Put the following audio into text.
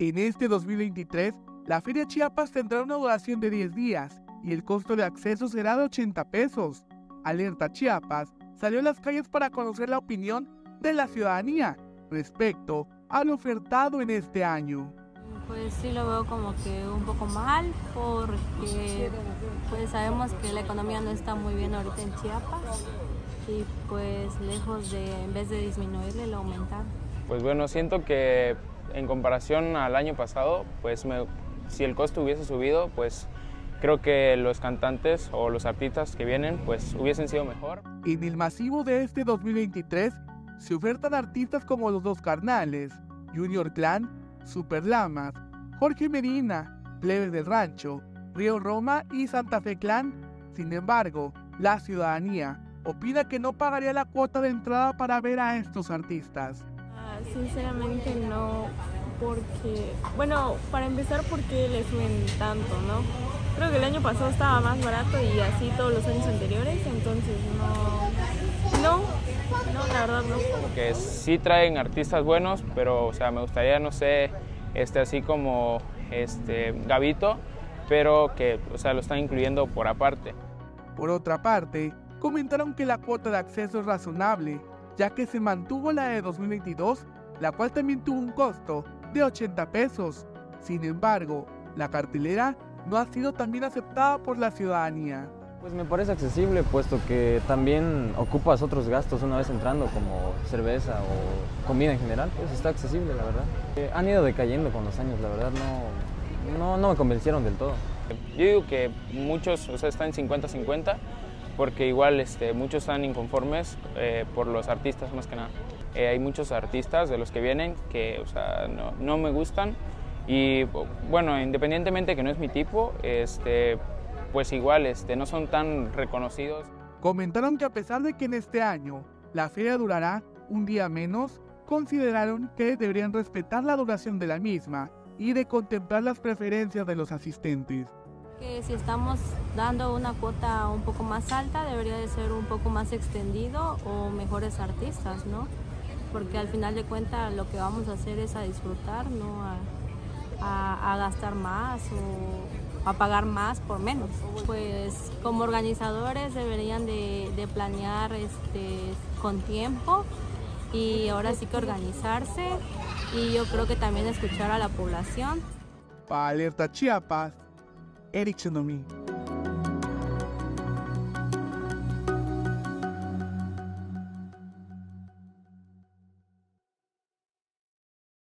En este 2023, la Feria Chiapas tendrá una duración de 10 días y el costo de acceso será de 80 pesos. Alerta Chiapas salió a las calles para conocer la opinión de la ciudadanía respecto al ofertado en este año. Pues sí lo veo como que un poco mal porque pues sabemos que la economía no está muy bien ahorita en Chiapas y pues lejos de en vez de disminuirle lo aumentar. Pues bueno, siento que en comparación al año pasado, pues si el costo hubiese subido, pues creo que los cantantes o los artistas que vienen pues hubiesen sido mejor. En el masivo de este 2023 se ofertan artistas como los dos carnales, Junior Clan, Super Lamas, Jorge Medina, Plebes del Rancho, Río Roma y Santa Fe Clan. Sin embargo, la ciudadanía opina que no pagaría la cuota de entrada para ver a estos artistas. Sinceramente no, porque, bueno, para empezar, porque les suben tanto, no? Creo que el año pasado estaba más barato y así todos los años anteriores, entonces no, no, no, la verdad no. Que sí traen artistas buenos, pero, o sea, me gustaría, no sé, este, así como este, Gavito, pero que, o sea, lo están incluyendo por aparte. Por otra parte, comentaron que la cuota de acceso es razonable, ya que se mantuvo la de 2022, la cual también tuvo un costo de 80 pesos. Sin embargo, la cartelera no ha sido también aceptada por la ciudadanía. Pues me parece accesible, puesto que también ocupas otros gastos una vez entrando, como cerveza o comida en general, pues está accesible, la verdad. Eh, han ido decayendo con los años, la verdad, no, no, no me convencieron del todo. Yo digo que muchos, o sea, están 50-50, porque igual este, muchos están inconformes eh, por los artistas más que nada. Eh, hay muchos artistas de los que vienen que, o sea, no, no me gustan y bueno, independientemente que no es mi tipo, este, pues igual este, no son tan reconocidos. Comentaron que a pesar de que en este año la feria durará un día menos, consideraron que deberían respetar la duración de la misma y de contemplar las preferencias de los asistentes. Que si estamos dando una cuota un poco más alta, debería de ser un poco más extendido o mejores artistas, ¿no? Porque al final de cuentas lo que vamos a hacer es a disfrutar, no a gastar más o a pagar más por menos. Pues como organizadores deberían de, planear este, con tiempo y ahora sí que organizarse y yo creo que también escuchar a la población. Para Alerta Chiapas, Eric Tsunomi.